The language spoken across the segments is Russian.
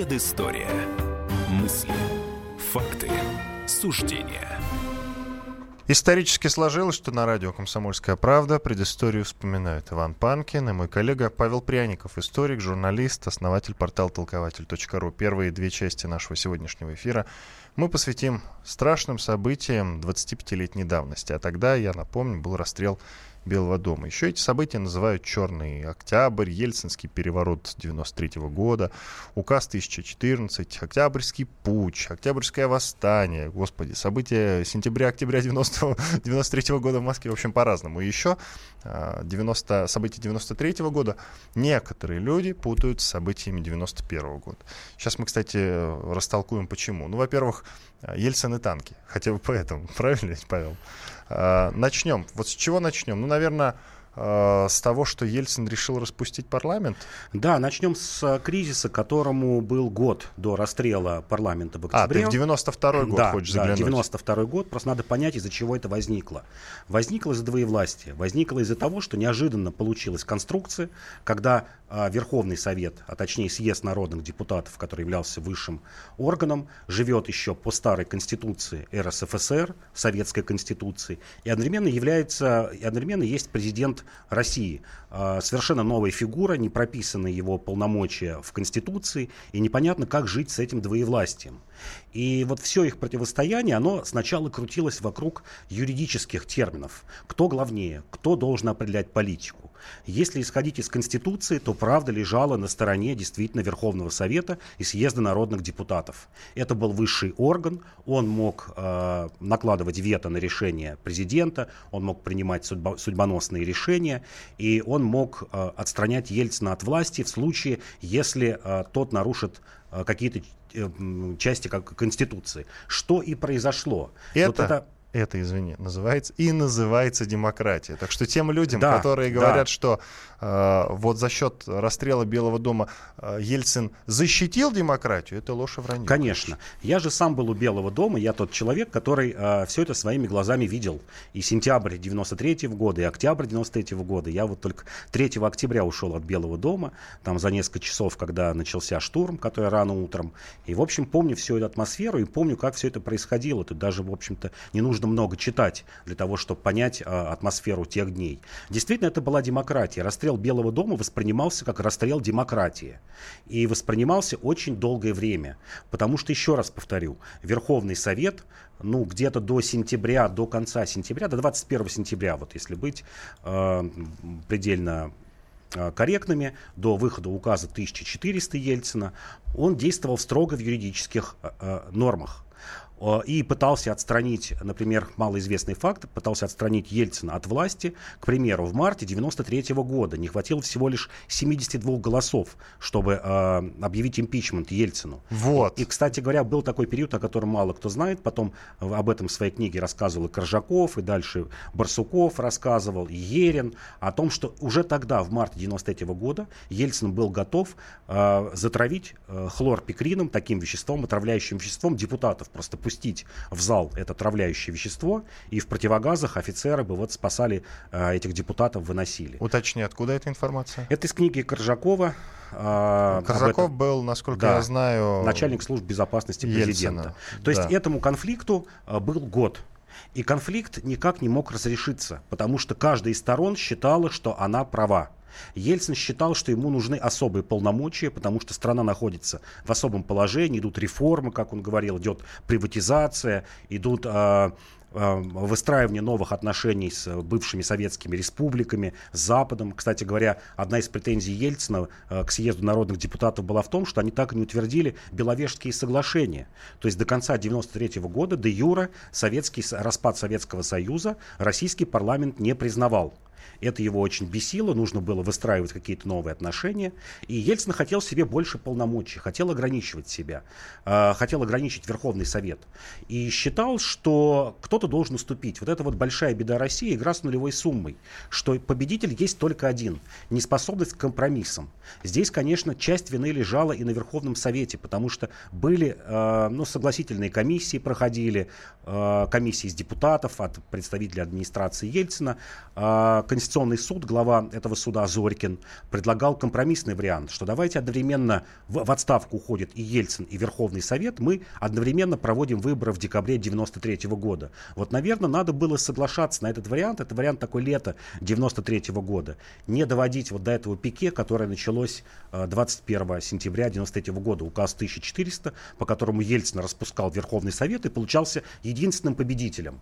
Предыстория. Мысли, факты, суждения. Исторически сложилось, что на радио «Комсомольская правда» предысторию вспоминают Иван Панкин и мой коллега Павел Пряников, историк, журналист, основатель портала толкователь.ру. Первые две части нашего сегодняшнего эфира мы посвятим страшным событиям 25-летней давности. А тогда, я напомню, был расстрел Белого дома. Еще эти события называют «Черный октябрь», «Ельцинский переворот 93 года», «Указ 1014», «Октябрьский путь», «Октябрьское восстание». Господи, события сентября-октября 90, 93 года в Москве, в общем, по-разному. И еще 90, события 93 года некоторые люди путают с событиями 91 года. Сейчас мы, кстати, растолкуем почему. Ну, во-первых, Ельцин и танки. Хотя бы поэтому. Правильно, Павел? А, начнем. Вот с чего начнем? Ну, наверное, с того, что Ельцин решил распустить парламент? Да, начнем с э, кризиса, которому был год до расстрела парламента в октябре. А, ты в 92-й год да, хочешь заглянуть? Да, 92-й год. Просто надо понять, из-за чего это возникло. Возникло из-за двоевластия. Возникло из-за того, что неожиданно получилась конструкция, когда Верховный Совет, а точнее съезд народных депутатов, который являлся высшим органом, живет еще по старой конституции РСФСР, советской конституции, и одновременно является, и одновременно есть президент России. А, совершенно новая фигура, не прописаны его полномочия в Конституции, и непонятно, как жить с этим двоевластием. И вот все их противостояние, оно сначала крутилось вокруг юридических терминов. Кто главнее, кто должен определять политику. Если исходить из Конституции, то правда лежала на стороне действительно Верховного Совета и съезда народных депутатов. Это был высший орган, он мог э, накладывать вето на решение президента, он мог принимать судьба, судьбоносные решения, и он мог э, отстранять Ельцина от власти в случае, если э, тот нарушит э, какие-то э, части как Конституции. Что и произошло. Это... Вот это это, извини, называется и называется демократия. Так что тем людям, да, которые говорят, да. что э, вот за счет расстрела Белого дома э, Ельцин защитил демократию, это ложь и вранье. Конечно. Я же сам был у Белого дома, я тот человек, который э, все это своими глазами видел. И сентябрь 93 -го года, и октябрь 93 -го года. Я вот только 3 октября ушел от Белого дома, там за несколько часов, когда начался штурм, который рано утром. И, в общем, помню всю эту атмосферу и помню, как все это происходило. Тут даже, в общем-то, не нужно много читать для того, чтобы понять а, атмосферу тех дней. Действительно, это была демократия. Расстрел Белого дома воспринимался как расстрел демократии. И воспринимался очень долгое время. Потому что, еще раз повторю, Верховный Совет ну, где-то до сентября, до конца сентября, до 21 сентября, вот если быть э, предельно а, корректными до выхода указа 1400 Ельцина, он действовал строго в юридических э, нормах и пытался отстранить, например, малоизвестный факт, пытался отстранить Ельцина от власти, к примеру, в марте 93 -го года. Не хватило всего лишь 72 голосов, чтобы э, объявить импичмент Ельцину. Вот. И, кстати говоря, был такой период, о котором мало кто знает. Потом об этом в своей книге рассказывал и Коржаков, и дальше Барсуков рассказывал, и Ерин, о том, что уже тогда, в марте 93 -го года, Ельцин был готов э, затравить э, хлорпикрином, таким веществом, отравляющим веществом депутатов. Просто пустить в зал это отравляющее вещество, и в противогазах офицеры бы вот спасали э, этих депутатов, выносили. Уточни, откуда эта информация? Это из книги Коржакова. Э, Коржаков был, насколько да, я знаю... Начальник служб безопасности Ельцина. президента. То есть этому конфликту э, был год. И конфликт никак не мог разрешиться, потому что каждая из сторон считала, что она права. Ельцин считал, что ему нужны особые полномочия, потому что страна находится в особом положении, идут реформы, как он говорил, идет приватизация, идут э, выстраивание новых отношений с бывшими советскими республиками, с Западом. Кстати говоря, одна из претензий Ельцина к съезду народных депутатов была в том, что они так и не утвердили Беловежские соглашения. То есть до конца 1993 года де юра советский, распад Советского Союза российский парламент не признавал. Это его очень бесило, нужно было выстраивать какие-то новые отношения. И Ельцин хотел себе больше полномочий, хотел ограничивать себя, э, хотел ограничить Верховный Совет. И считал, что кто-то должен уступить. Вот это вот большая беда России, игра с нулевой суммой, что победитель есть только один, неспособность к компромиссам. Здесь, конечно, часть вины лежала и на Верховном Совете, потому что были э, ну, согласительные комиссии проходили, э, комиссии из депутатов от представителей администрации Ельцина, Конституционный суд, глава этого суда Зорькин, предлагал компромиссный вариант, что давайте одновременно в, в отставку уходит и Ельцин, и Верховный Совет, мы одновременно проводим выборы в декабре 93 -го года. Вот, наверное, надо было соглашаться на этот вариант. Это вариант такой лето 93 -го года. Не доводить вот до этого пике, которое началось 21 э, сентября 93 -го года. Указ 1400, по которому Ельцин распускал Верховный Совет и получался единственным победителем.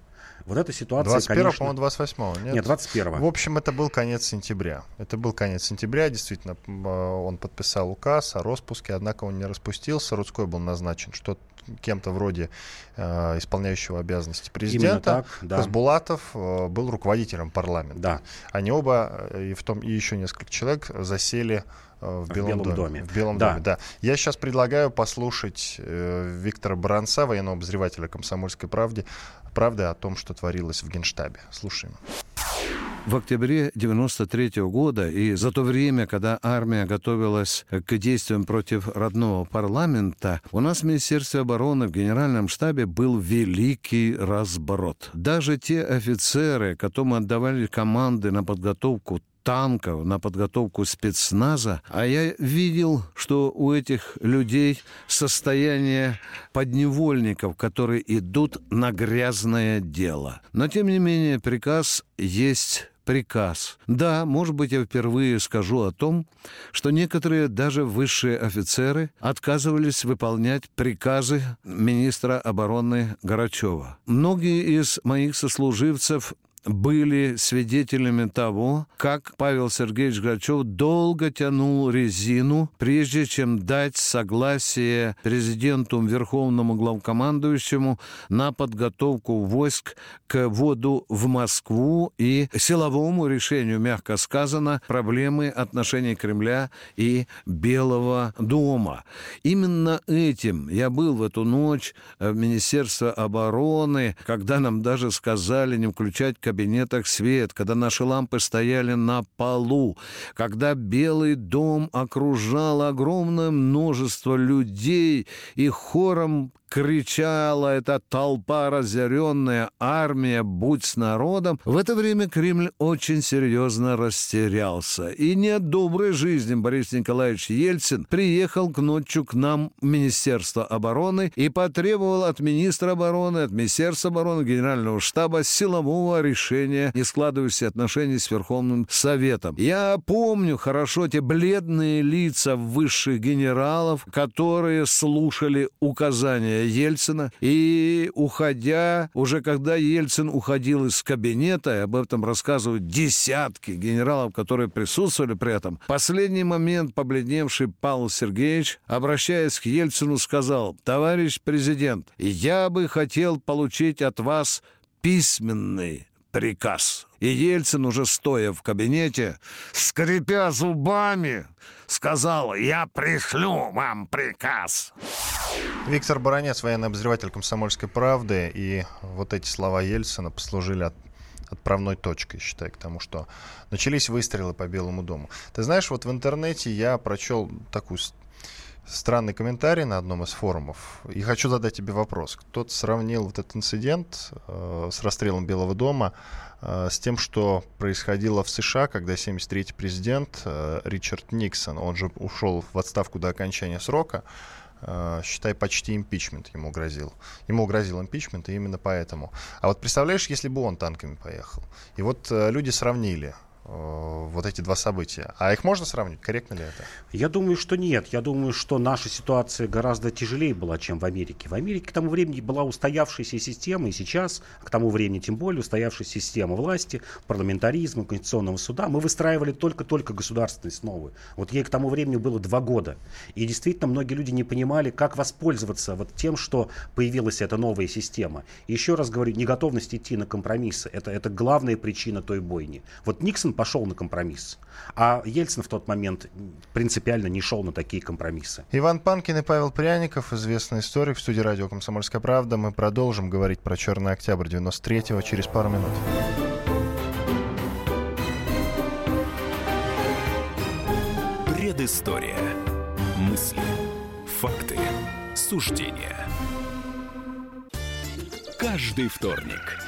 Вот эта ситуация, 21 конечно... по-моему, 28 нет? Нет, 21 В общем, это был конец сентября. Это был конец сентября, действительно, э, он подписал указ о распуске, однако он не распустился. Рудской был назначен что кем-то вроде э, исполняющего обязанности президента. так, да. Хасбулатов э, был руководителем парламента. Да. Они оба, э, и, в том, и еще несколько человек, засели э, в Белом, в Белом доме. доме. В Белом да. доме, да. Я сейчас предлагаю послушать э, Виктора Баранца, военного обозревателя «Комсомольской правды», правды о том, что творилось в Генштабе. Слушаем в октябре 93 -го года и за то время, когда армия готовилась к действиям против родного парламента, у нас в Министерстве обороны в Генеральном штабе был великий разброд. Даже те офицеры, которым отдавали команды на подготовку танков, на подготовку спецназа, а я видел, что у этих людей состояние подневольников, которые идут на грязное дело. Но, тем не менее, приказ есть приказ. Да, может быть, я впервые скажу о том, что некоторые даже высшие офицеры отказывались выполнять приказы министра обороны Горачева. Многие из моих сослуживцев были свидетелями того, как Павел Сергеевич Грачев долго тянул резину, прежде чем дать согласие президенту Верховному главкомандующему на подготовку войск к вводу в Москву и силовому решению, мягко сказано, проблемы отношений Кремля и Белого дома. Именно этим я был в эту ночь в Министерстве обороны, когда нам даже сказали не включать кабинетах свет, когда наши лампы стояли на полу, когда Белый дом окружало огромное множество людей и хором кричала эта толпа, разъяренная армия, будь с народом, в это время Кремль очень серьезно растерялся. И не от доброй жизни Борис Николаевич Ельцин приехал к ночью к нам в Министерство обороны и потребовал от министра обороны, от Министерства обороны, Генерального штаба силового решения не складывающихся отношений с Верховным Советом. Я помню хорошо те бледные лица высших генералов, которые слушали указания Ельцина. И уходя, уже когда Ельцин уходил из кабинета, и об этом рассказывают десятки генералов, которые присутствовали при этом, последний момент побледневший Павел Сергеевич, обращаясь к Ельцину, сказал, «Товарищ президент, я бы хотел получить от вас письменный приказ. И Ельцин, уже стоя в кабинете, скрипя зубами, сказал, я пришлю вам приказ. Виктор Баранец, военный обозреватель «Комсомольской правды». И вот эти слова Ельцина послужили от отправной точкой, считай, к тому, что начались выстрелы по Белому дому. Ты знаешь, вот в интернете я прочел такую странный комментарий на одном из форумов. И хочу задать тебе вопрос. Кто-то сравнил вот этот инцидент э, с расстрелом Белого дома э, с тем, что происходило в США, когда 73-й президент э, Ричард Никсон, он же ушел в отставку до окончания срока, э, считай, почти импичмент ему грозил. Ему грозил импичмент, и именно поэтому. А вот представляешь, если бы он танками поехал? И вот э, люди сравнили вот эти два события. А их можно сравнить? Корректно ли это? Я думаю, что нет. Я думаю, что наша ситуация гораздо тяжелее была, чем в Америке. В Америке к тому времени была устоявшаяся система, и сейчас, к тому времени тем более, устоявшаяся система власти, парламентаризма, конституционного суда. Мы выстраивали только-только государственность новую. Вот ей к тому времени было два года. И действительно, многие люди не понимали, как воспользоваться вот тем, что появилась эта новая система. И еще раз говорю, неготовность идти на компромиссы. Это, это главная причина той бойни. Вот Никсон пошел на компромисс. А Ельцин в тот момент принципиально не шел на такие компромиссы. Иван Панкин и Павел Пряников, известный историк в студии радио «Комсомольская правда». Мы продолжим говорить про «Черный октябрь» 93-го через пару минут. Предыстория. Мысли. Факты. Суждения. Каждый вторник –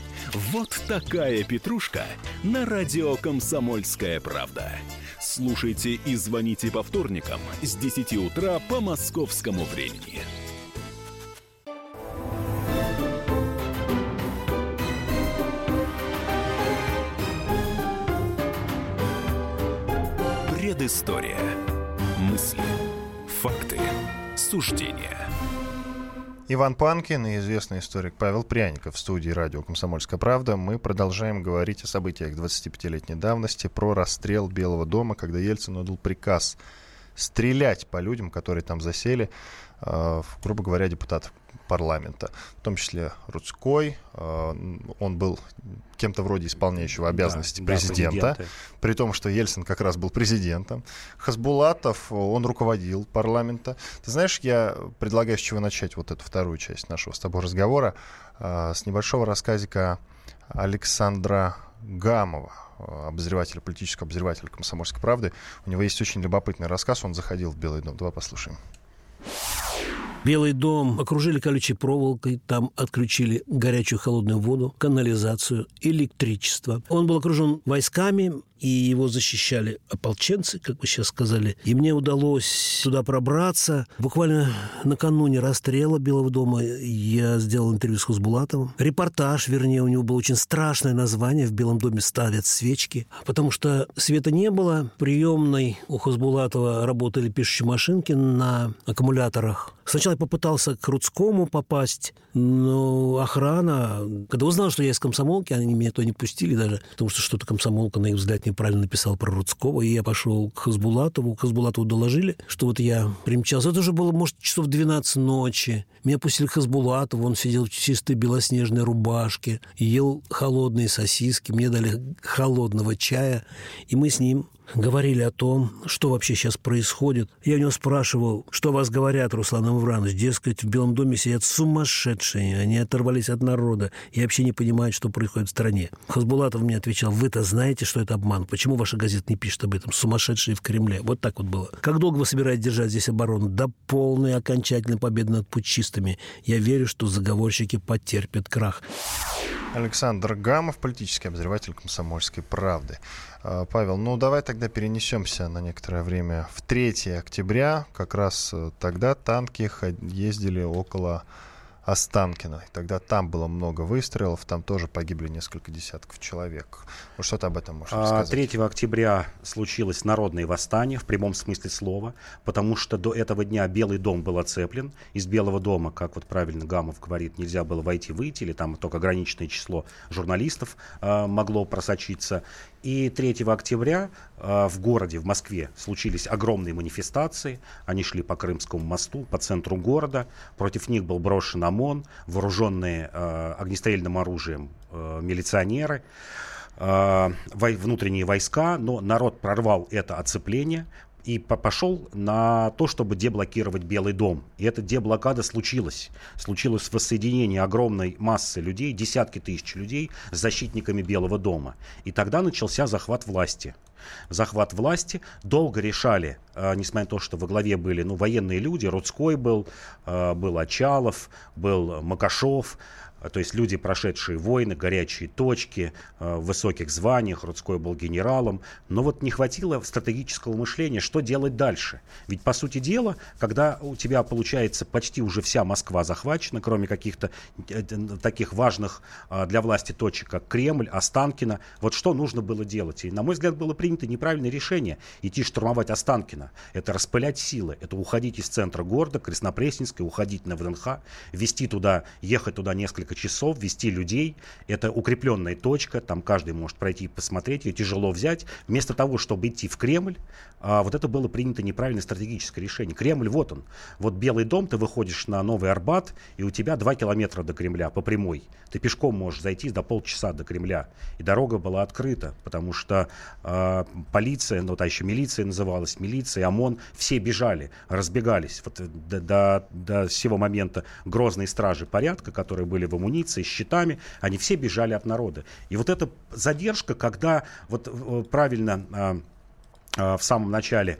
Вот такая петрушка на радио «Комсомольская правда». Слушайте и звоните по вторникам с 10 утра по московскому времени. Предыстория. Мысли. Факты. Суждения. Иван Панкин и известный историк Павел Пряников в студии радио «Комсомольская правда». Мы продолжаем говорить о событиях 25-летней давности, про расстрел Белого дома, когда Ельцин отдал приказ стрелять по людям, которые там засели, э, грубо говоря, депутатов парламента, в том числе Рудской. Э, он был кем-то вроде исполняющего обязанности да, президента, да, при том, что Ельцин как раз был президентом. Хасбулатов, он руководил парламента. Ты знаешь, я предлагаю с чего начать вот эту вторую часть нашего с тобой разговора, э, с небольшого рассказика Александра Гамова, обозревателя, политического обозревателя «Комсомольской правды». У него есть очень любопытный рассказ, он заходил в Белый дом. Давай послушаем. Белый дом окружили колючей проволокой, там отключили горячую холодную воду, канализацию, электричество. Он был окружен войсками, и его защищали ополченцы, как вы сейчас сказали. И мне удалось туда пробраться. Буквально накануне расстрела Белого дома я сделал интервью с Хузбулатовым. Репортаж, вернее, у него было очень страшное название. В Белом доме ставят свечки. Потому что света не было. Приемной у Хузбулатова работали пишущие машинки на аккумуляторах. Сначала я попытался к Рудскому попасть, но охрана, когда узнала, что я из комсомолки, они меня то не пустили даже, потому что что-то комсомолка, на их взгляд, неправильно написал про Рудского, и я пошел к Хазбулатову. Хазбулатову доложили, что вот я примчался. Это уже было, может, часов 12 ночи. Меня пустили к Хазбулатову, он сидел в чистой белоснежной рубашке, ел холодные сосиски, мне дали холодного чая, и мы с ним говорили о том, что вообще сейчас происходит. Я у него спрашивал, что вас говорят, Руслан Иванович. Дескать, в Белом доме сидят сумасшедшие, они оторвались от народа и вообще не понимают, что происходит в стране. Хасбулатов мне отвечал, вы-то знаете, что это обман. Почему ваша газета не пишет об этом? Сумасшедшие в Кремле. Вот так вот было. Как долго вы собираетесь держать здесь оборону? До полной окончательной победы над путчистами. Я верю, что заговорщики потерпят крах. Александр Гамов, политический обозреватель комсомольской правды. А, Павел, ну давай тогда перенесемся на некоторое время в 3 октября. Как раз э, тогда танки ездили около Останкино. И тогда там было много выстрелов, там тоже погибли несколько десятков человек. Вот что ты об этом можешь сказать? 3 октября случилось народное восстание в прямом смысле слова, потому что до этого дня Белый дом был оцеплен. Из Белого дома, как вот правильно Гамов говорит, нельзя было войти-выйти, или там только ограниченное число журналистов э, могло просочиться. И 3 октября э, в городе, в Москве, случились огромные манифестации. Они шли по Крымскому мосту, по центру города. Против них был брошен ОМОН, вооруженные э, огнестрельным оружием э, милиционеры э, внутренние войска, но народ прорвал это оцепление, и пошел на то, чтобы деблокировать Белый дом. И эта деблокада случилась. Случилось воссоединение огромной массы людей, десятки тысяч людей с защитниками Белого дома. И тогда начался захват власти. Захват власти долго решали, э, несмотря на то, что во главе были ну, военные люди, Рудской был, э, был Очалов, был Макашов, то есть люди, прошедшие войны, горячие точки, а, в высоких званиях, Рудской был генералом, но вот не хватило стратегического мышления, что делать дальше. Ведь, по сути дела, когда у тебя получается почти уже вся Москва захвачена, кроме каких-то э, таких важных а, для власти точек, как Кремль, Останкино, вот что нужно было делать? И, на мой взгляд, было принято неправильное решение идти штурмовать Останкино. Это распылять силы, это уходить из центра города, Краснопресненской, уходить на ВДНХ, вести туда, ехать туда несколько несколько часов вести людей. Это укрепленная точка, там каждый может пройти и посмотреть, ее тяжело взять. Вместо того, чтобы идти в Кремль, а, вот это было принято неправильное стратегическое решение. Кремль, вот он. Вот Белый дом, ты выходишь на Новый Арбат, и у тебя 2 километра до Кремля по прямой. Ты пешком можешь зайти до полчаса до Кремля. И дорога была открыта, потому что э, полиция, ну, та еще милиция называлась, милиция, ОМОН, все бежали, разбегались. Вот до, до, до всего момента грозные стражи порядка, которые были в амуниции, с щитами, они все бежали от народа. И вот эта задержка, когда вот э, правильно э, э, в самом начале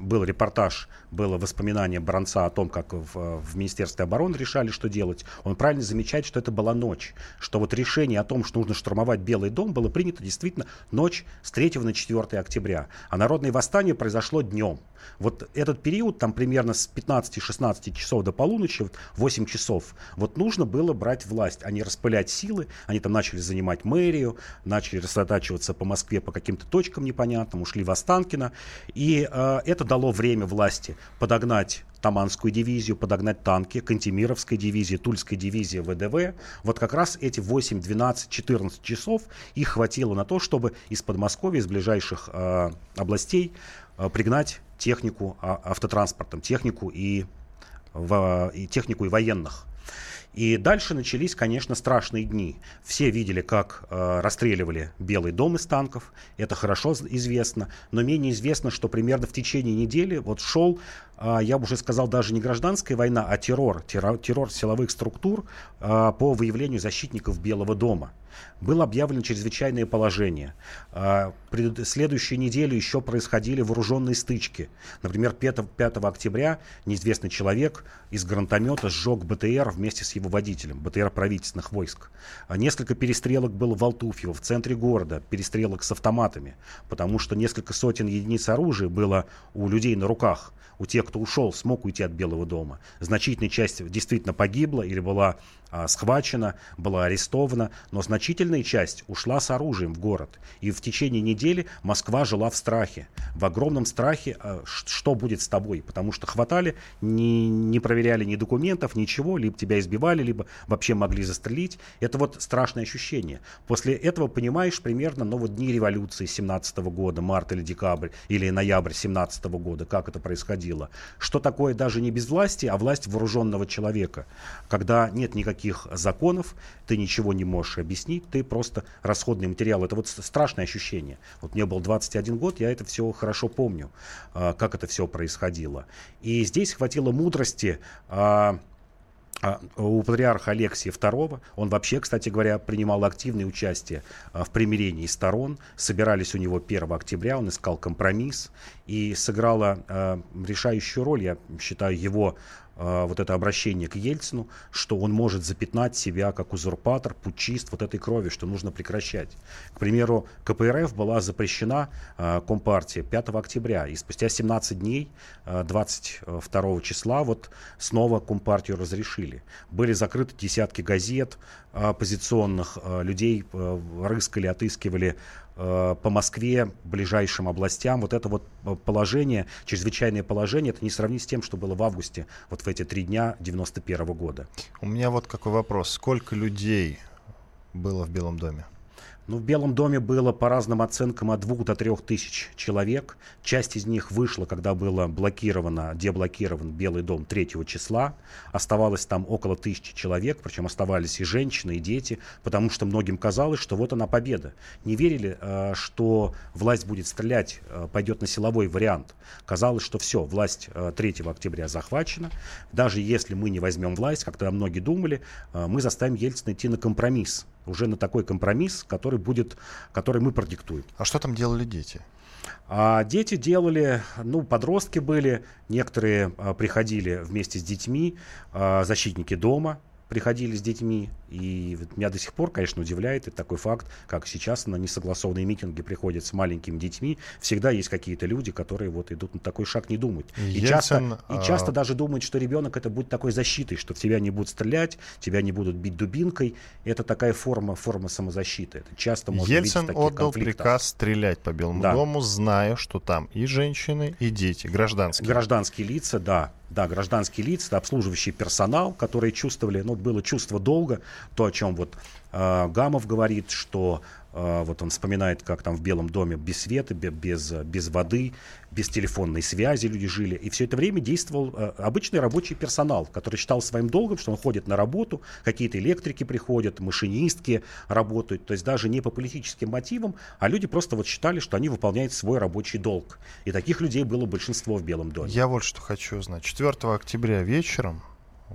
был репортаж было воспоминание Бронца о том, как в, в Министерстве обороны решали, что делать, он правильно замечает, что это была ночь. Что вот решение о том, что нужно штурмовать Белый дом, было принято действительно ночь с 3 на 4 октября. А народное восстание произошло днем. Вот этот период, там примерно с 15-16 часов до полуночи, 8 часов, вот нужно было брать власть, а не распылять силы. Они там начали занимать мэрию, начали рассредотачиваться по Москве по каким-то точкам непонятным, ушли в Останкино. И э, это дало время власти подогнать Таманскую дивизию, подогнать танки, Кантемировской дивизии, Тульской дивизии ВДВ. Вот как раз эти 8, 12, 14 часов их хватило на то, чтобы из Подмосковья, из ближайших э, областей э, пригнать технику э, автотранспортом, технику и, в, и технику и военных. И дальше начались, конечно, страшные дни. Все видели, как э, расстреливали Белый дом из танков. Это хорошо известно. Но менее известно, что примерно в течение недели вот шел а, я бы уже сказал, даже не гражданская война, а террор, террор, террор силовых структур а, по выявлению защитников Белого дома. Было объявлено чрезвычайное положение. А, следующую неделю еще происходили вооруженные стычки. Например, 5, 5 октября неизвестный человек из гранатомета сжег БТР вместе с его водителем, БТР правительственных войск. Несколько перестрелок было в Алтуфьево, в центре города, перестрелок с автоматами, потому что несколько сотен единиц оружия было у людей на руках у тех, кто ушел, смог уйти от Белого дома. Значительная часть действительно погибла или была схвачена, была арестована, но значительная часть ушла с оружием в город. И в течение недели Москва жила в страхе, в огромном страхе, а, что будет с тобой, потому что хватали, не, не проверяли ни документов, ничего, либо тебя избивали, либо вообще могли застрелить. Это вот страшное ощущение. После этого понимаешь примерно, ну вот дни революции 17 года, март или декабрь, или ноябрь 17 года, как это происходило. Что такое даже не безвластие, а власть вооруженного человека, когда нет никаких никаких законов, ты ничего не можешь объяснить, ты просто расходный материал. Это вот страшное ощущение. Вот мне был 21 год, я это все хорошо помню, а, как это все происходило. И здесь хватило мудрости а, а, у патриарха Алексия II, он вообще, кстати говоря, принимал активное участие в примирении сторон, собирались у него 1 октября, он искал компромисс, и сыграла решающую роль, я считаю, его вот это обращение к Ельцину, что он может запятнать себя как узурпатор, путчист вот этой крови, что нужно прекращать. К примеру, КПРФ была запрещена э, Компартия 5 октября, и спустя 17 дней, э, 22 числа, вот снова Компартию разрешили. Были закрыты десятки газет оппозиционных, людей рыскали, отыскивали по Москве, ближайшим областям. Вот это вот э, положение, чрезвычайное положение, это не сравнить с тем, что было в августе, вот в эти три дня 91 года. У меня вот какой вопрос. Сколько людей было в Белом доме? Ну, в Белом доме было по разным оценкам от двух до трех тысяч человек. Часть из них вышла, когда было блокировано, деблокирован Белый дом 3 числа. Оставалось там около тысячи человек, причем оставались и женщины, и дети, потому что многим казалось, что вот она победа. Не верили, э, что власть будет стрелять, э, пойдет на силовой вариант. Казалось, что все, власть 3 э, октября захвачена. Даже если мы не возьмем власть, как тогда многие думали, мы заставим Ельцина идти на компромисс уже на такой компромисс, который будет, который мы продиктуем. А что там делали дети? А дети делали, ну, подростки были, некоторые а, приходили вместе с детьми, а, защитники дома, приходили с детьми. И меня до сих пор, конечно, удивляет это такой факт, как сейчас на несогласованные митинги приходят с маленькими детьми. Всегда есть какие-то люди, которые вот идут на такой шаг, не думают. И, часто, а... и часто даже думают, что ребенок это будет такой защитой, что в тебя не будут стрелять, тебя не будут бить дубинкой. Это такая форма, форма самозащиты. Это часто можно Ельцин видеть в отдал приказ стрелять по Белому да. дому, зная, что там и женщины, и дети, гражданские. Гражданские лица, да. Да, гражданские лица, обслуживающий персонал, которые чувствовали, ну, было чувство долга, то, о чем вот Гамов говорит, что э, вот он вспоминает, как там в Белом доме без света, без, без воды, без телефонной связи люди жили. И все это время действовал э, обычный рабочий персонал, который считал своим долгом, что он ходит на работу, какие-то электрики приходят, машинистки работают. То есть даже не по политическим мотивам, а люди просто вот считали, что они выполняют свой рабочий долг. И таких людей было большинство в Белом доме. Я вот что хочу узнать. 4 октября вечером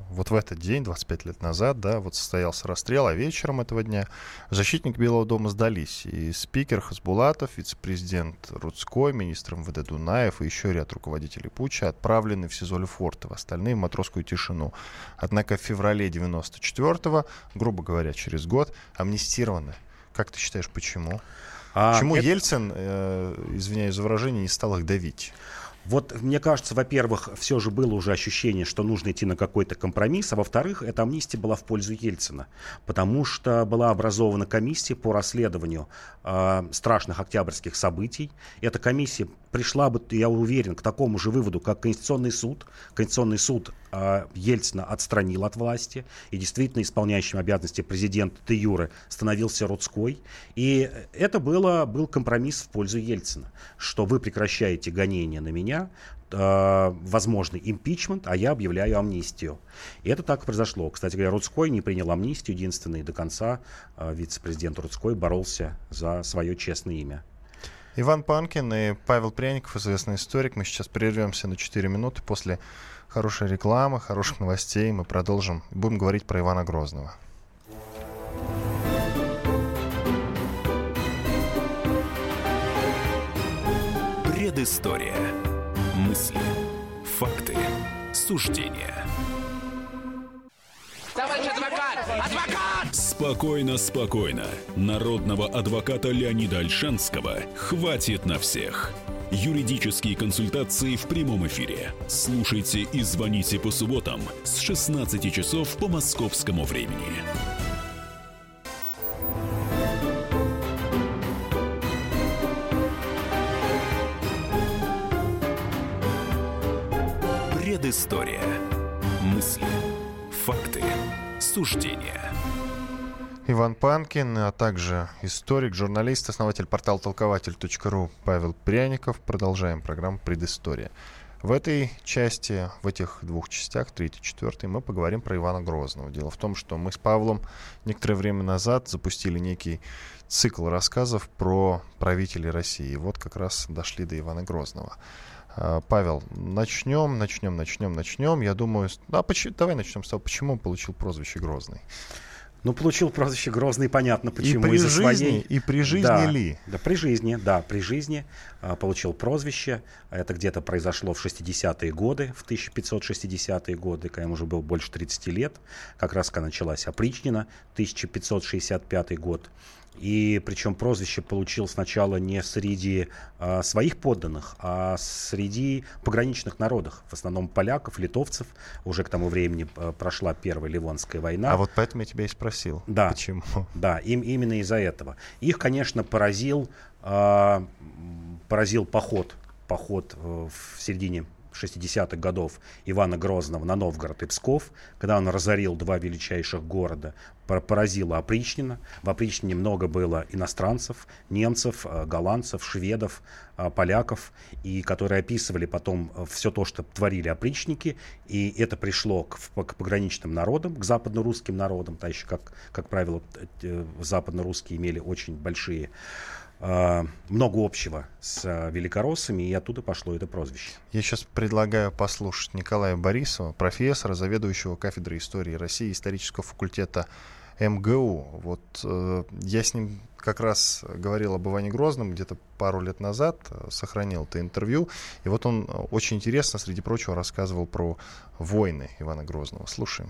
вот в этот день, 25 лет назад, да, вот состоялся расстрел, а вечером этого дня защитник Белого дома сдались. И спикер Хасбулатов, вице-президент Рудской, министр МВД Дунаев и еще ряд руководителей путча отправлены в СИЗО Лефортово, остальные в матросскую тишину. Однако в феврале 94-го, грубо говоря, через год, амнистированы. Как ты считаешь, почему? А Почему это... Ельцин, э, извиняюсь за выражение, не стал их давить? Вот мне кажется, во-первых, все же было уже ощущение, что нужно идти на какой-то компромисс, а во-вторых, эта амнистия была в пользу Ельцина, потому что была образована комиссия по расследованию э, страшных октябрьских событий. Эта комиссия пришла бы, я уверен, к такому же выводу, как Конституционный суд. Конституционный суд Ельцина отстранил от власти, и действительно исполняющим обязанности президента Де Юре становился Рудской. И это было, был компромисс в пользу Ельцина, что вы прекращаете гонения на меня, э, возможный импичмент, а я объявляю амнистию. И это так произошло. Кстати говоря, Рудской не принял амнистию, единственный до конца э, вице-президент Рудской боролся за свое честное имя. Иван Панкин и Павел Пряников, известный историк. Мы сейчас прервемся на 4 минуты. После хорошей рекламы, хороших новостей мы продолжим. Будем говорить про Ивана Грозного. Предыстория. Мысли. Факты. Суждения. Товарищ адвокат! Адвокат! Спокойно, спокойно. Народного адвоката Леонида Альшанского хватит на всех. Юридические консультации в прямом эфире. Слушайте и звоните по субботам с 16 часов по московскому времени. Предыстория. Мысли. Факты. Суждения. Иван Панкин, а также историк, журналист, основатель портала толкователь.ру Павел Пряников. Продолжаем программу «Предыстория». В этой части, в этих двух частях, третьей четвертой, мы поговорим про Ивана Грозного. Дело в том, что мы с Павлом некоторое время назад запустили некий цикл рассказов про правителей России. И вот как раз дошли до Ивана Грозного. А, Павел, начнем, начнем, начнем, начнем. Я думаю, а почему, давай начнем с того, почему он получил прозвище Грозный. Ну, получил прозвище Грозный, понятно, почему. И при жизни, своей... и при жизни да, ли? Да, при жизни, да, при жизни а, получил прозвище. Это где-то произошло в 60-е годы, в 1560-е годы, когда ему уже было больше 30 лет, как раз когда началась опричнина, 1565 год. И причем прозвище получил сначала не среди а, своих подданных, а среди пограничных народов, в основном поляков, литовцев. Уже к тому времени а, прошла Первая Ливонская война. А вот поэтому я тебя и спросил. Да. Почему? Да, им, именно из-за этого. Их, конечно, поразил, а, поразил поход, поход э, в середине 60-х годов Ивана Грозного на Новгород и Псков, когда он разорил два величайших города, поразила опричнина. В опричнине много было иностранцев, немцев, э, голландцев, шведов, э, поляков, и которые описывали потом э, все то, что творили опричники, и это пришло к, к пограничным народам, к западно-русским народам, та еще, как, как правило, западно-русские имели очень большие много общего с а, великороссами, и оттуда пошло это прозвище. Я сейчас предлагаю послушать Николая Борисова, профессора, заведующего кафедрой истории России исторического факультета МГУ. Вот э, я с ним как раз говорил об Иване Грозном где-то пару лет назад, э, сохранил это интервью, и вот он очень интересно, среди прочего, рассказывал про войны Ивана Грозного. Слушаем.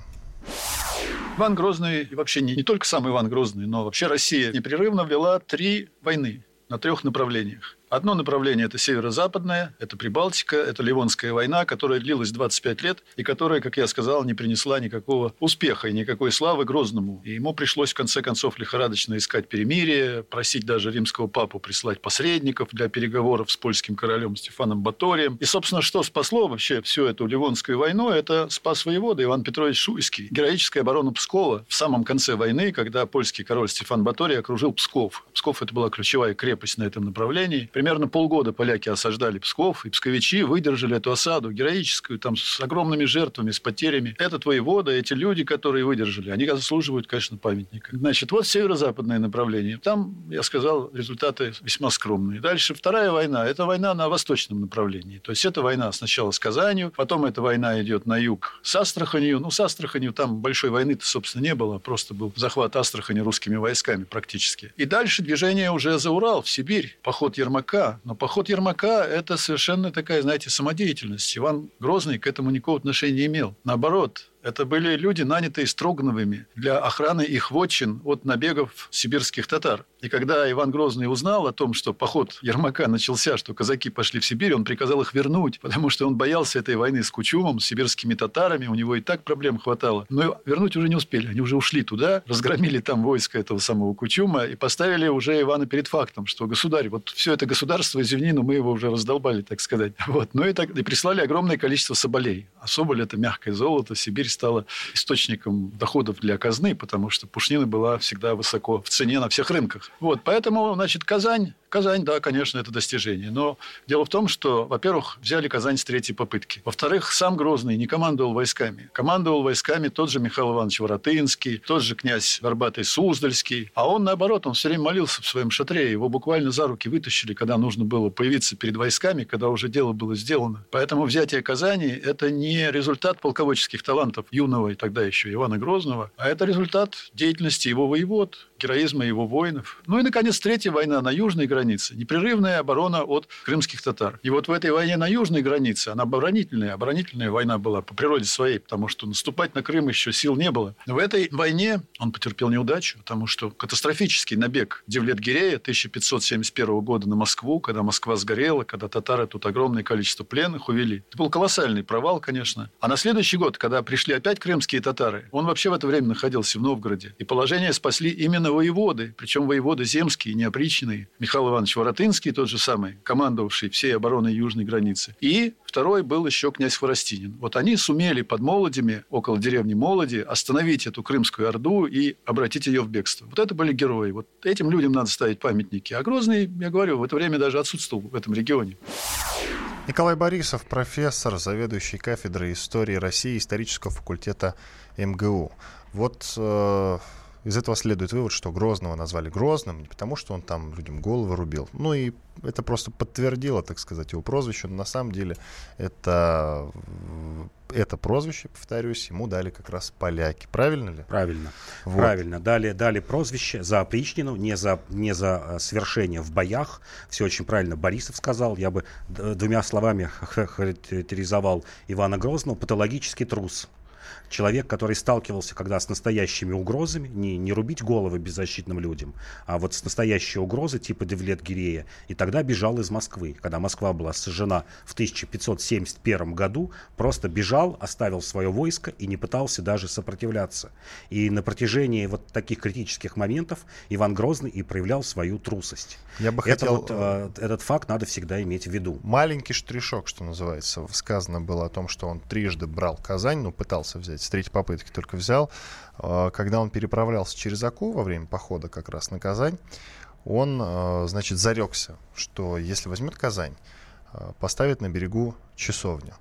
Иван Грозный, и вообще не, не только сам Иван Грозный, но вообще Россия непрерывно вела три войны на трех направлениях. Одно направление – это северо-западное, это Прибалтика, это Ливонская война, которая длилась 25 лет и которая, как я сказал, не принесла никакого успеха и никакой славы Грозному. И ему пришлось, в конце концов, лихорадочно искать перемирие, просить даже римского папу прислать посредников для переговоров с польским королем Стефаном Баторием. И, собственно, что спасло вообще всю эту Ливонскую войну, это спас воевода Иван Петрович Шуйский. Героическая оборона Пскова в самом конце войны, когда польский король Стефан Баторий окружил Псков. Псков – это была ключевая крепость на этом направлении. Примерно полгода поляки осаждали Псков, и псковичи выдержали эту осаду героическую, там, с огромными жертвами, с потерями. Этот воевода, эти люди, которые выдержали, они заслуживают, конечно, памятника. Значит, вот северо-западное направление. Там, я сказал, результаты весьма скромные. Дальше вторая война. Это война на восточном направлении. То есть, это война сначала с Казанью, потом эта война идет на юг с Астраханью. Ну, с Астраханью там большой войны-то, собственно, не было. Просто был захват Астрахани русскими войсками практически. И дальше движение уже за Урал, в Сибирь. Поход Ермака. Но поход Ермака – это совершенно такая, знаете, самодеятельность. Иван Грозный к этому никакого отношения не имел. Наоборот, это были люди, нанятые Строгановыми для охраны их вотчин от набегов сибирских татар. И когда Иван Грозный узнал о том, что поход Ермака начался, что казаки пошли в Сибирь, он приказал их вернуть, потому что он боялся этой войны с Кучумом, с сибирскими татарами, у него и так проблем хватало. Но вернуть уже не успели, они уже ушли туда, разгромили там войско этого самого Кучума и поставили уже Ивана перед фактом, что государь, вот все это государство, извини, но мы его уже раздолбали, так сказать. Вот. Ну и, так, и прислали огромное количество соболей. А соболь – это мягкое золото, Сибирь стала источником доходов для казны, потому что пушнина была всегда высоко в цене на всех рынках. Вот, поэтому, значит, Казань Казань, да, конечно, это достижение. Но дело в том, что, во-первых, взяли Казань с третьей попытки. Во-вторых, сам Грозный не командовал войсками. Командовал войсками тот же Михаил Иванович Воротынский, тот же князь Горбатый Суздальский. А он, наоборот, он все время молился в своем шатре. Его буквально за руки вытащили, когда нужно было появиться перед войсками, когда уже дело было сделано. Поэтому взятие Казани – это не результат полководческих талантов юного и тогда еще Ивана Грозного, а это результат деятельности его воевод, героизма его воинов. Ну и, наконец, третья война на южной границе. Непрерывная оборона от крымских татар. И вот в этой войне на южной границе, она оборонительная, оборонительная война была по природе своей, потому что наступать на Крым еще сил не было. В этой войне он потерпел неудачу, потому что катастрофический набег Девлет-Гирея 1571 года на Москву, когда Москва сгорела, когда татары тут огромное количество пленных увели. Это был колоссальный провал, конечно. А на следующий год, когда пришли опять крымские татары, он вообще в это время находился в Новгороде. И положение спасли именно воеводы, причем воеводы земские, неопричные. Михаил Иванович Воротынский, тот же самый, командовавший всей обороной южной границы. И второй был еще князь Хворостинин. Вот они сумели под Молодями, около деревни Молоди, остановить эту Крымскую Орду и обратить ее в бегство. Вот это были герои. Вот этим людям надо ставить памятники. А Грозный, я говорю, в это время даже отсутствовал в этом регионе. Николай Борисов, профессор, заведующий кафедрой истории России исторического факультета МГУ. Вот э, из этого следует вывод, что Грозного назвали Грозным не потому, что он там людям головы рубил. Ну и это просто подтвердило, так сказать, его прозвище. Но на самом деле это, это прозвище, повторюсь, ему дали как раз поляки. Правильно ли? Правильно. Вот. Правильно. Дали, дали прозвище за опричнину, не за, не за э, свершение в боях. Все очень правильно Борисов сказал. Я бы двумя словами характеризовал Ивана Грозного. Патологический трус человек, который сталкивался когда с настоящими угрозами, не, не рубить головы беззащитным людям, а вот с настоящей угрозой типа Девлет Гирея, и тогда бежал из Москвы. Когда Москва была сожжена в 1571 году, просто бежал, оставил свое войско и не пытался даже сопротивляться. И на протяжении вот таких критических моментов Иван Грозный и проявлял свою трусость. Я бы Это хотел... вот, э, этот факт надо всегда иметь в виду. Маленький штришок, что называется. Сказано было о том, что он трижды брал Казань, ну, пытался взять с третьей попытки только взял. А, когда он переправлялся через Аку во время похода как раз на Казань, он, а, значит, зарекся, что если возьмет Казань, а, поставит на берегу часовню.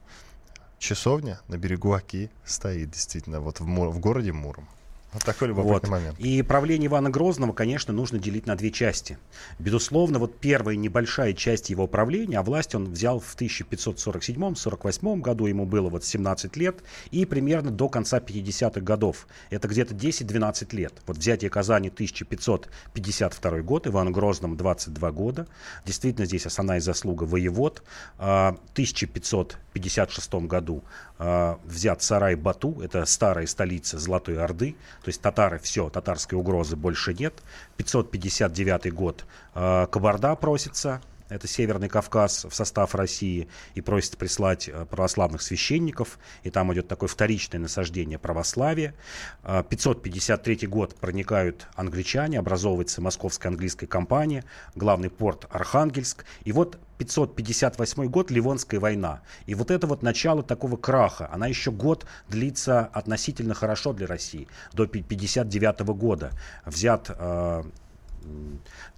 Часовня на берегу Аки стоит, действительно, вот в, Мур, в городе Муром. Вот такой любопытный вот. момент. И правление Ивана Грозного, конечно, нужно делить на две части. Безусловно, вот первая небольшая часть его правления, а власть он взял в 1547-48 году, ему было вот 17 лет, и примерно до конца 50-х годов. Это где-то 10-12 лет. Вот взятие Казани 1552 год, Иван Грозному 22 года. Действительно, здесь основная заслуга воевод. А, в 1556 году а, взят сарай Бату, это старая столица Золотой Орды, то есть татары, все, татарской угрозы больше нет. 559 год э, Кабарда просится, это Северный Кавказ, в состав России, и просит прислать э, православных священников, и там идет такое вторичное насаждение православия. 553 э, год проникают англичане, образовывается московская английская компания, главный порт Архангельск, и вот 558 год, Ливонская война. И вот это вот начало такого краха, она еще год длится относительно хорошо для России, до 59 года. Взят э,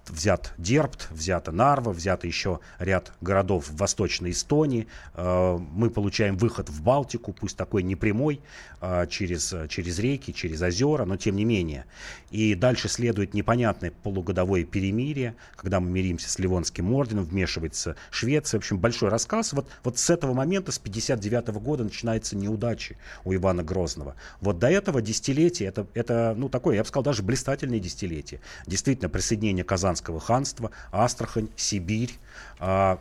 взят Дербт, взята Нарва, взято еще ряд городов в Восточной Эстонии. Э, мы получаем выход в Балтику, пусть такой непрямой, э, через, через реки, через озера, но тем не менее. И дальше следует непонятное полугодовое перемирие, когда мы миримся с Ливонским орденом, вмешивается Швеция. В общем, большой рассказ. Вот, вот с этого момента, с 59 года, начинается неудачи у Ивана Грозного. Вот до этого десятилетия, это, это ну, такое, я бы сказал, даже блистательное десятилетие. Действительно, присоединение Казанского ханства, Астрахань, Сибирь,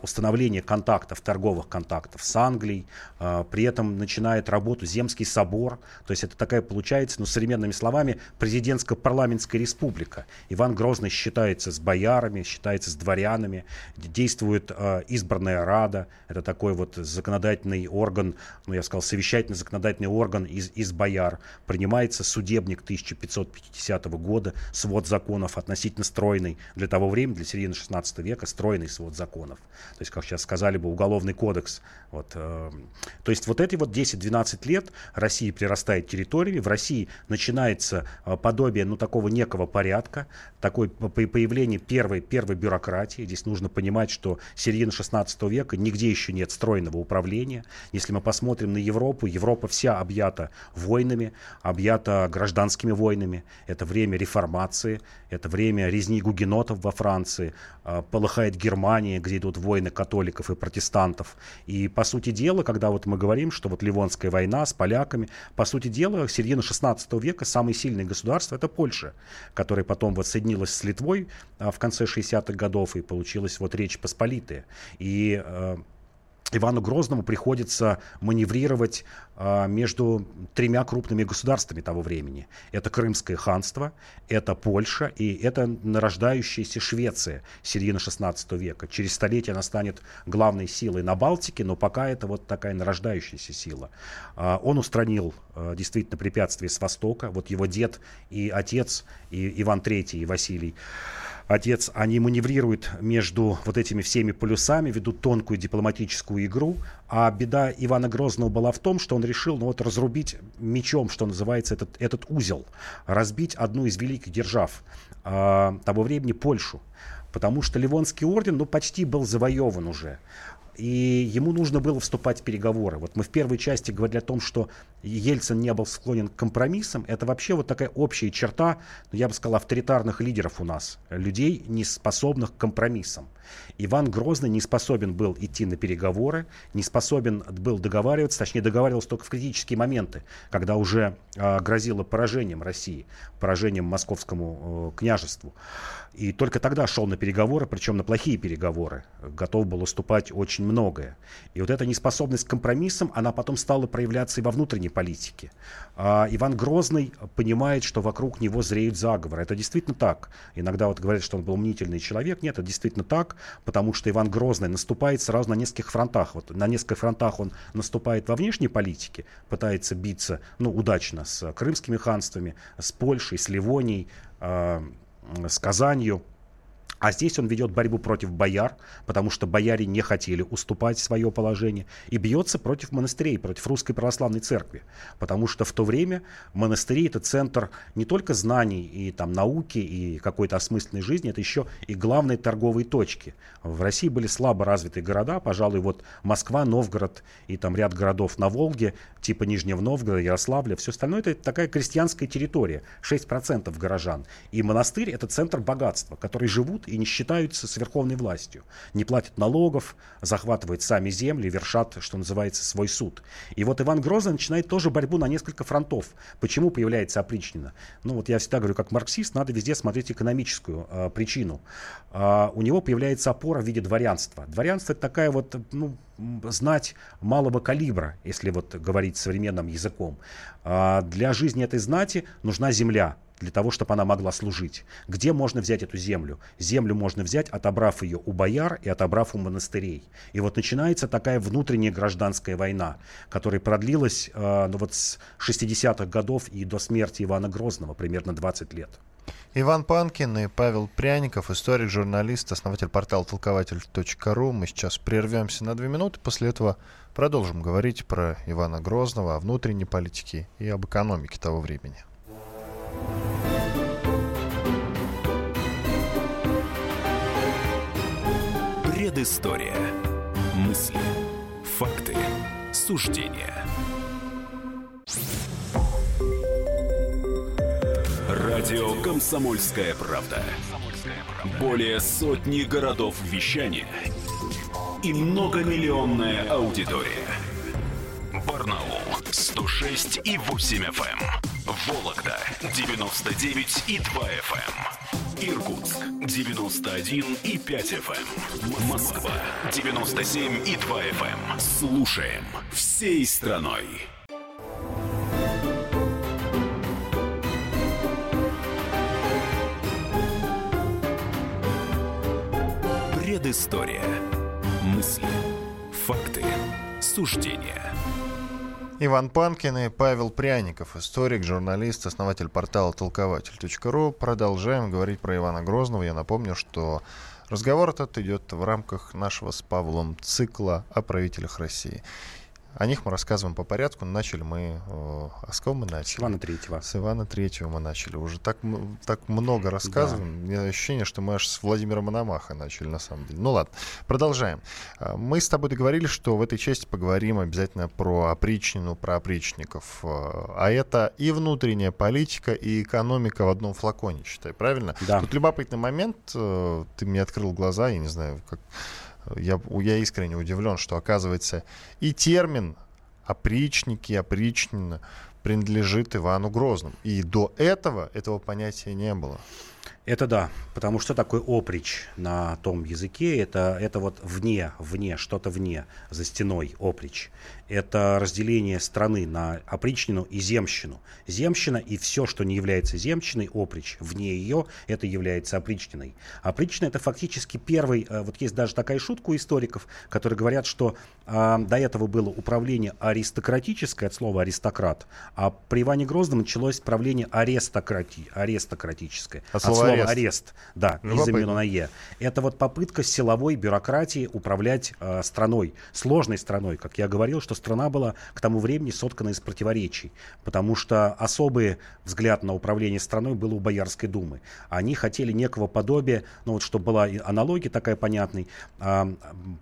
установление контактов, торговых контактов с Англией, а, при этом начинает работу Земский собор, то есть это такая получается, ну, современными словами, президентско-парламентская республика. Иван Грозный считается с боярами, считается с дворянами, действует а, избранная рада, это такой вот законодательный орган, ну, я сказал, совещательный законодательный орган из, из бояр, принимается судебник 1550 года, свод законов относительно стройный для того времени, для середины 16 века, стройный свод законов законов. То есть, как сейчас сказали бы, уголовный кодекс. Вот, э, то есть вот эти вот 10-12 лет Россия прирастает территориями, в России начинается э, подобие ну, такого некого порядка, такое появление первой, первой бюрократии. Здесь нужно понимать, что середина 16 века нигде еще нет стройного управления. Если мы посмотрим на Европу, Европа вся объята войнами, объята гражданскими войнами. Это время реформации, это время резни гугенотов во Франции, э, полыхает Германия, где идут войны католиков и протестантов. И, по сути дела, когда вот мы говорим, что вот Ливонская война с поляками, по сути дела, середина 16 века самые сильные государства это Польша, которая потом вот соединилась с Литвой а, в конце 60-х годов, и получилась вот Речь Посполитая. И э, Ивану Грозному приходится маневрировать а, между тремя крупными государствами того времени. Это Крымское ханство, это Польша и это нарождающаяся Швеция середины 16 века. Через столетие она станет главной силой на Балтике, но пока это вот такая нарождающаяся сила. А, он устранил а, действительно препятствия с востока. Вот его дед и отец, и Иван III, и Василий отец, они маневрируют между вот этими всеми полюсами, ведут тонкую дипломатическую игру. А беда Ивана Грозного была в том, что он решил ну, вот, разрубить мечом, что называется, этот, этот узел, разбить одну из великих держав э, того времени, Польшу. Потому что Ливонский орден ну, почти был завоеван уже и ему нужно было вступать в переговоры. Вот мы в первой части говорили о том, что Ельцин не был склонен к компромиссам. Это вообще вот такая общая черта, ну, я бы сказал, авторитарных лидеров у нас, людей, не способных к компромиссам. Иван Грозный не способен был идти на переговоры, не способен был договариваться, точнее договаривался только в критические моменты, когда уже э, грозило поражением России, поражением московскому э, княжеству. И только тогда шел на переговоры, причем на плохие переговоры. Готов был уступать очень многое. И вот эта неспособность к компромиссам, она потом стала проявляться и во внутренней политике. А Иван Грозный понимает, что вокруг него зреют заговоры. Это действительно так. Иногда вот говорят, что он был мнительный человек. Нет, это действительно так, потому что Иван Грозный наступает сразу на нескольких фронтах. Вот на нескольких фронтах он наступает во внешней политике, пытается биться, ну, удачно с крымскими ханствами, с Польшей, с Ливонией, а, с Казанью. А здесь он ведет борьбу против бояр, потому что бояре не хотели уступать свое положение, и бьется против монастырей, против русской православной церкви, потому что в то время монастыри это центр не только знаний и там науки и какой-то осмысленной жизни, это еще и главные торговые точки. В России были слабо развитые города, пожалуй, вот Москва, Новгород и там ряд городов на Волге, типа Нижнего Новгорода, Ярославля, все остальное это такая крестьянская территория, 6% горожан. И монастырь это центр богатства, которые живут и не считаются с верховной властью, не платят налогов, захватывают сами земли, вершат, что называется, свой суд. И вот Иван Грозный начинает тоже борьбу на несколько фронтов. Почему появляется опричнина? Ну вот я всегда говорю, как марксист, надо везде смотреть экономическую э, причину. Э, у него появляется опора в виде дворянства. Дворянство это такая вот, ну, знать малого калибра, если вот говорить современным языком. А для жизни этой знати нужна земля, для того, чтобы она могла служить. Где можно взять эту землю? Землю можно взять, отобрав ее у бояр и отобрав у монастырей. И вот начинается такая внутренняя гражданская война, которая продлилась э, ну вот с 60-х годов и до смерти Ивана Грозного, примерно 20 лет. Иван Панкин и Павел Пряников, историк, журналист, основатель портала толкователь.ру. Мы сейчас прервемся на две минуты, после этого продолжим говорить про Ивана Грозного, о внутренней политике и об экономике того времени. Предыстория. Мысли. Факты. Суждения. Радио «Комсомольская правда». Более сотни городов вещания и многомиллионная аудитория. Барнаул 106 и 8 FM. Эм. Вологда 99 и 2 FM. Эм. Иркутск 91 и 5 FM. Эм. Москва 97 и 2 FM. Слушаем всей страной. Предыстория. Мысли. Факты. Суждения. Иван Панкин и Павел Пряников, историк, журналист, основатель портала толкователь.ру. Продолжаем говорить про Ивана Грозного. Я напомню, что разговор этот идет в рамках нашего с Павлом цикла о правителях России. О них мы рассказываем по порядку. Начали мы... А с кого мы начали? С Ивана Третьего. С Ивана Третьего мы начали. Уже так, так много рассказываем. Да. У меня ощущение, что мы аж с Владимира Мономаха начали, на самом деле. Ну ладно, продолжаем. А, мы с тобой договорились, что в этой части поговорим обязательно про опричнину, про опричников. А, а это и внутренняя политика, и экономика в одном флаконе, считай, правильно? Да. Тут любопытный момент. Э, ты мне открыл глаза, я не знаю, как я, я искренне удивлен, что, оказывается, и термин опричники, опричнина принадлежит Ивану Грозному. И до этого этого понятия не было. Это да, потому что такое оприч на том языке? Это, это вот вне, вне, что-то вне, за стеной оприч. Это разделение страны на опричнину и земщину. Земщина и все, что не является земщиной, оприч. Вне ее это является опричниной. Опричнина это фактически первый, э, вот есть даже такая шутка у историков, которые говорят, что э, до этого было управление аристократическое, от слова аристократ, а при Иване Грозном началось правление аристократи, аристократическое. От слова арест. арест. Да, из-за на Е. Это вот попытка силовой бюрократии управлять э, страной. Сложной страной, как я говорил, что страна была к тому времени соткана из противоречий. Потому что особый взгляд на управление страной был у Боярской думы. Они хотели некого подобия, ну вот чтобы была аналогия такая понятной, э,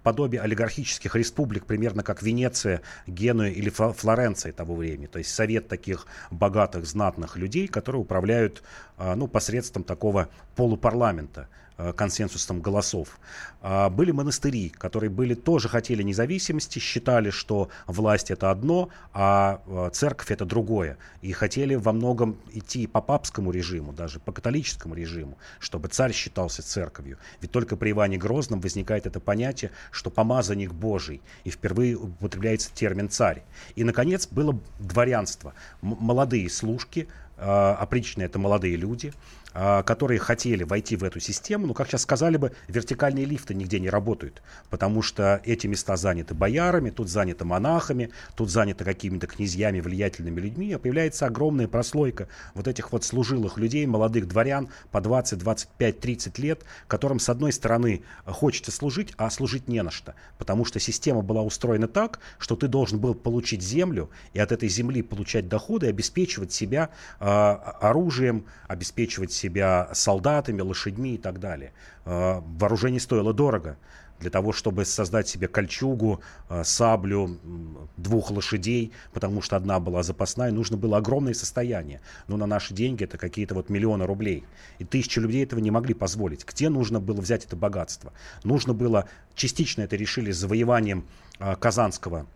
подобие олигархических республик, примерно как Венеция, Генуя или Флоренция того времени. То есть совет таких богатых, знатных людей, которые управляют ну, посредством такого полупарламента э, консенсусом голосов. А, были монастыри, которые были, тоже хотели независимости, считали, что власть это одно, а церковь это другое. И хотели во многом идти по папскому режиму, даже по католическому режиму, чтобы царь считался церковью. Ведь только при Иване Грозном возникает это понятие, что помазанник Божий, и впервые употребляется термин царь. И, наконец, было дворянство. М- молодые служки, а, опричные это молодые люди, а, которые хотели войти в эту систему, но, как сейчас сказали бы, вертикальные лифты нигде не работают, потому что эти места заняты боярами, тут заняты монахами, тут заняты какими-то князьями, влиятельными людьми, а появляется огромная прослойка вот этих вот служилых людей, молодых дворян по 20, 25, 30 лет, которым, с одной стороны, хочется служить, а служить не на что, потому что система была устроена так, что ты должен был получить землю и от этой земли получать доходы и обеспечивать себя Э, оружием, обеспечивать себя солдатами, лошадьми и так далее. Э, вооружение стоило дорого. Для того, чтобы создать себе кольчугу, э, саблю, двух лошадей, потому что одна была запасная, нужно было огромное состояние. Но на наши деньги это какие-то вот миллионы рублей. И тысячи людей этого не могли позволить. Где нужно было взять это богатство? Нужно было, частично это решили завоеванием Казанского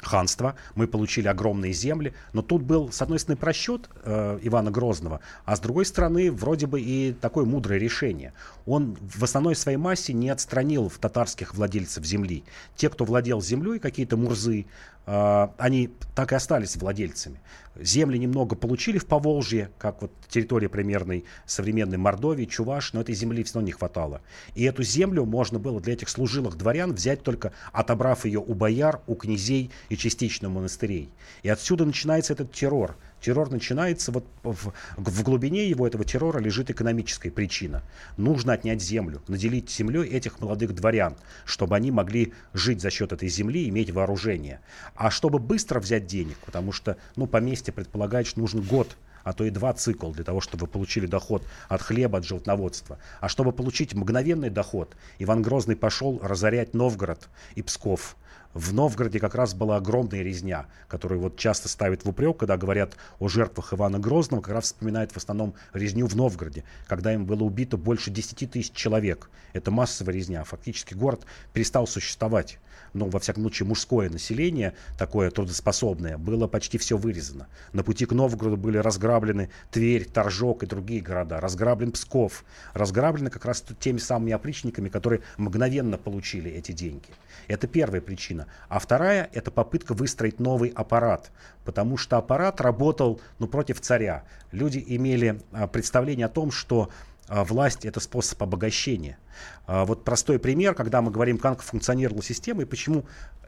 ханство, мы получили огромные земли, но тут был, с одной стороны, просчет э, Ивана Грозного, а с другой стороны, вроде бы и такое мудрое решение. Он в основной своей массе не отстранил в татарских владельцев земли. Те, кто владел землей, какие-то мурзы, они так и остались владельцами. Земли немного получили в Поволжье, как вот территория примерной современной Мордовии, Чуваш, но этой земли все равно не хватало. И эту землю можно было для этих служилых дворян взять только отобрав ее у бояр, у князей и частично у монастырей. И отсюда начинается этот террор – Террор начинается, вот в, в глубине его этого террора лежит экономическая причина. Нужно отнять землю, наделить землей этих молодых дворян, чтобы они могли жить за счет этой земли, иметь вооружение. А чтобы быстро взять денег, потому что ну, поместье предполагает, что нужен год а то и два цикл для того, чтобы вы получили доход от хлеба, от животноводства. А чтобы получить мгновенный доход, Иван Грозный пошел разорять Новгород и Псков в Новгороде как раз была огромная резня, которую вот часто ставят в упрек, когда говорят о жертвах Ивана Грозного, как раз вспоминают в основном резню в Новгороде, когда им было убито больше 10 тысяч человек. Это массовая резня. Фактически город перестал существовать. Но, во всяком случае, мужское население, такое трудоспособное, было почти все вырезано. На пути к Новгороду были разграблены Тверь, Торжок и другие города. Разграблен Псков. Разграблены как раз теми самыми опричниками, которые мгновенно получили эти деньги. Это первая причина. А вторая – это попытка выстроить новый аппарат, потому что аппарат работал ну, против царя. Люди имели а, представление о том, что а, власть – это способ обогащения. А, вот простой пример, когда мы говорим, как функционировала система и почему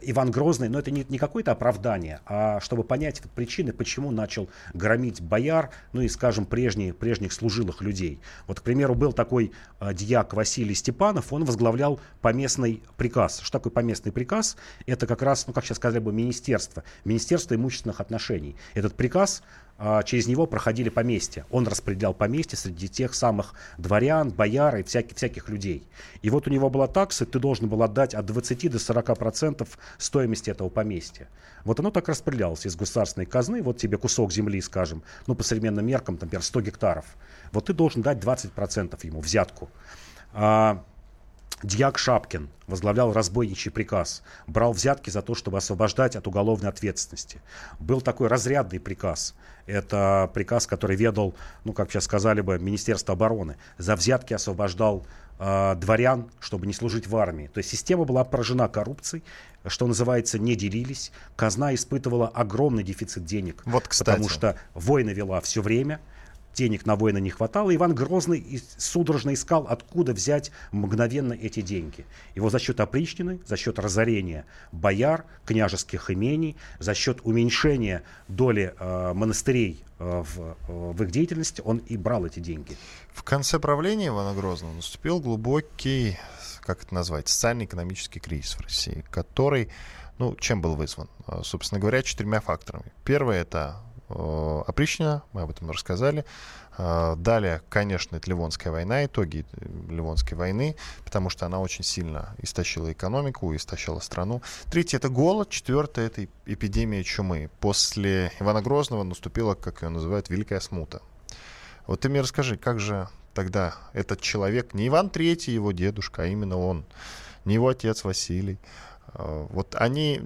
Иван Грозный, но это не, не какое-то оправдание, а чтобы понять вот, причины, почему начал громить бояр, ну и, скажем, прежние, прежних служилых людей. Вот, к примеру, был такой э, дьяк Василий Степанов, он возглавлял поместный приказ. Что такое поместный приказ? Это как раз, ну, как сейчас сказали бы, министерство, министерство имущественных отношений. Этот приказ а, через него проходили поместья. Он распределял поместья среди тех самых дворян, бояр и всяких, всяких людей. И вот у него была такса, ты должен был отдать от 20 до 40 процентов стоимости этого поместья. Вот оно так распределялось из государственной казны, вот тебе кусок земли, скажем, ну по современным меркам, например, 100 гектаров. Вот ты должен дать 20 процентов ему взятку. А, Дьяк Шапкин возглавлял разбойничий приказ, брал взятки за то, чтобы освобождать от уголовной ответственности. Был такой разрядный приказ. Это приказ, который ведал, ну, как сейчас сказали бы, Министерство обороны. За взятки освобождал э, дворян, чтобы не служить в армии. То есть система была поражена коррупцией, что называется, не делились. Казна испытывала огромный дефицит денег. Вот, кстати. Потому что войны вела все время – денег на войны не хватало, Иван Грозный судорожно искал, откуда взять мгновенно эти деньги. Его за счет опричнины, за счет разорения бояр, княжеских имений, за счет уменьшения доли э, монастырей э, в, э, в их деятельности, он и брал эти деньги. В конце правления Ивана Грозного наступил глубокий, как это назвать, социально-экономический кризис в России, который, ну, чем был вызван? Э, собственно говоря, четырьмя факторами. Первое — это опричнина, мы об этом рассказали. Э, далее, конечно, это Ливонская война, итоги Ливонской войны, потому что она очень сильно истощила экономику, истощила страну. Третье — это голод. Четвертое — это эпидемия чумы. После Ивана Грозного наступила, как ее называют, Великая Смута. Вот ты мне расскажи, как же тогда этот человек, не Иван Третий, его дедушка, а именно он, не его отец Василий, э, вот они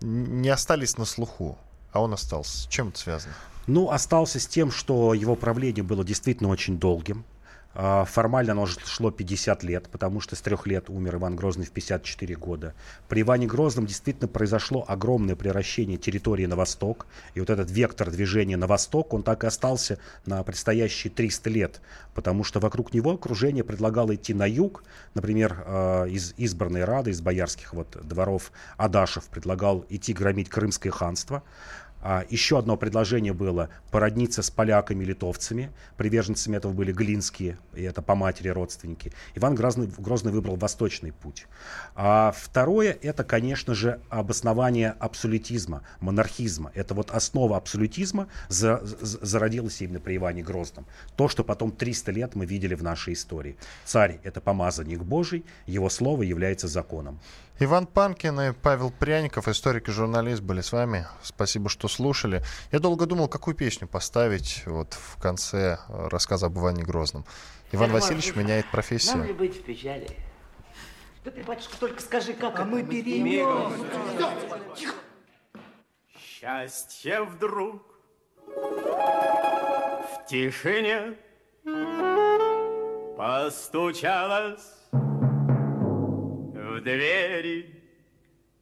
не остались на слуху а он остался. С чем это связано? Ну, остался с тем, что его правление было действительно очень долгим. А, формально оно шло 50 лет, потому что с трех лет умер Иван Грозный в 54 года. При Иване Грозном действительно произошло огромное превращение территории на восток. И вот этот вектор движения на восток, он так и остался на предстоящие 300 лет. Потому что вокруг него окружение предлагало идти на юг. Например, а, из избранной Рады, из боярских вот дворов Адашев предлагал идти громить Крымское ханство. А, еще одно предложение было породниться с поляками-литовцами. Приверженцами этого были Глинские, и это по матери родственники. Иван Грозный, Грозный выбрал восточный путь. А второе, это, конечно же, обоснование абсолютизма, монархизма. Это вот основа абсолютизма за, за, зародилась именно при Иване Грозном. То, что потом 300 лет мы видели в нашей истории. Царь – это помазанник Божий, его слово является законом. Иван Панкин и Павел Пряников, историк и журналист, были с вами. Спасибо, что слушали. Я долго думал, какую песню поставить вот в конце рассказа об Иване Грозном. Иван Васильевич меняет профессию. Нам ли быть в печали? Да ты, батюшка, только скажи, как а это мы. Тихо. Счастье вдруг в тишине постучалось в двери.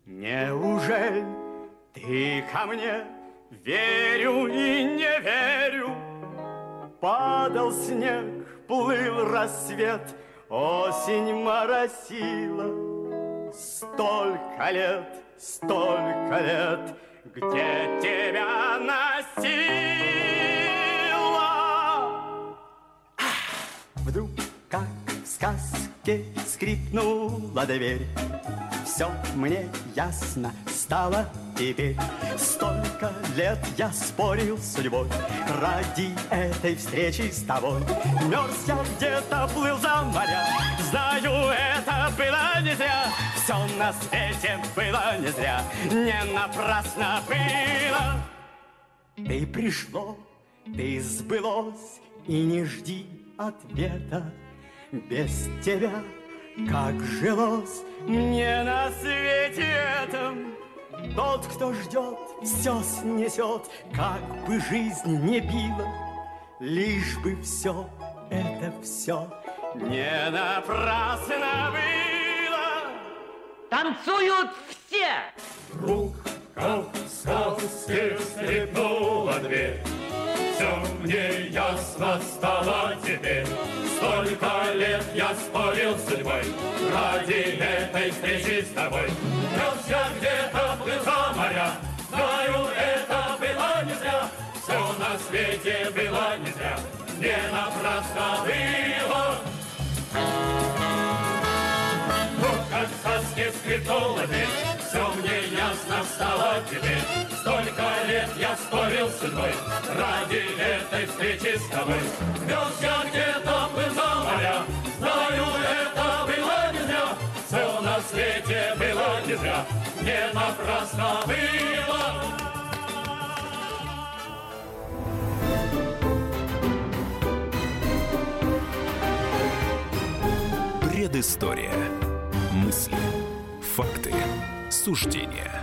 Неужели ты ко мне верю и не верю? Падал снег, плыл рассвет, осень моросила. Столько лет, столько лет, где тебя носила? Вдруг, сказке, скрипнула дверь, все мне ясно стало теперь. Столько лет я спорил с судьбой ради этой встречи с тобой. Мерз я где-то, плыл за моря, знаю, это было не зря. Все на свете было не зря, не напрасно было. Ты пришло, ты сбылось, и не жди ответа без тебя как жилось мне на свете этом. Тот, кто ждет, все снесет Как бы жизнь не била Лишь бы все, это все Не напрасно было. Танцуют все! Вдруг, как в сказке, скрипнула дверь все мне ясно стало теперь. Столько лет я спорил с судьбой ради этой встречи с тобой. Нес я где-то плыл за моря, знаю, это было не зря. Все на свете было не зря, не напрасно было. Вот как в сказке дверь, все мне ясно стало теперь. Столько лет я спорил с судьбой Ради этой встречи с тобой Вез я где-то за моря Знаю, это было не зря Все на свете было не зря Не напрасно было Предыстория. Мысли. Факты. Суждения.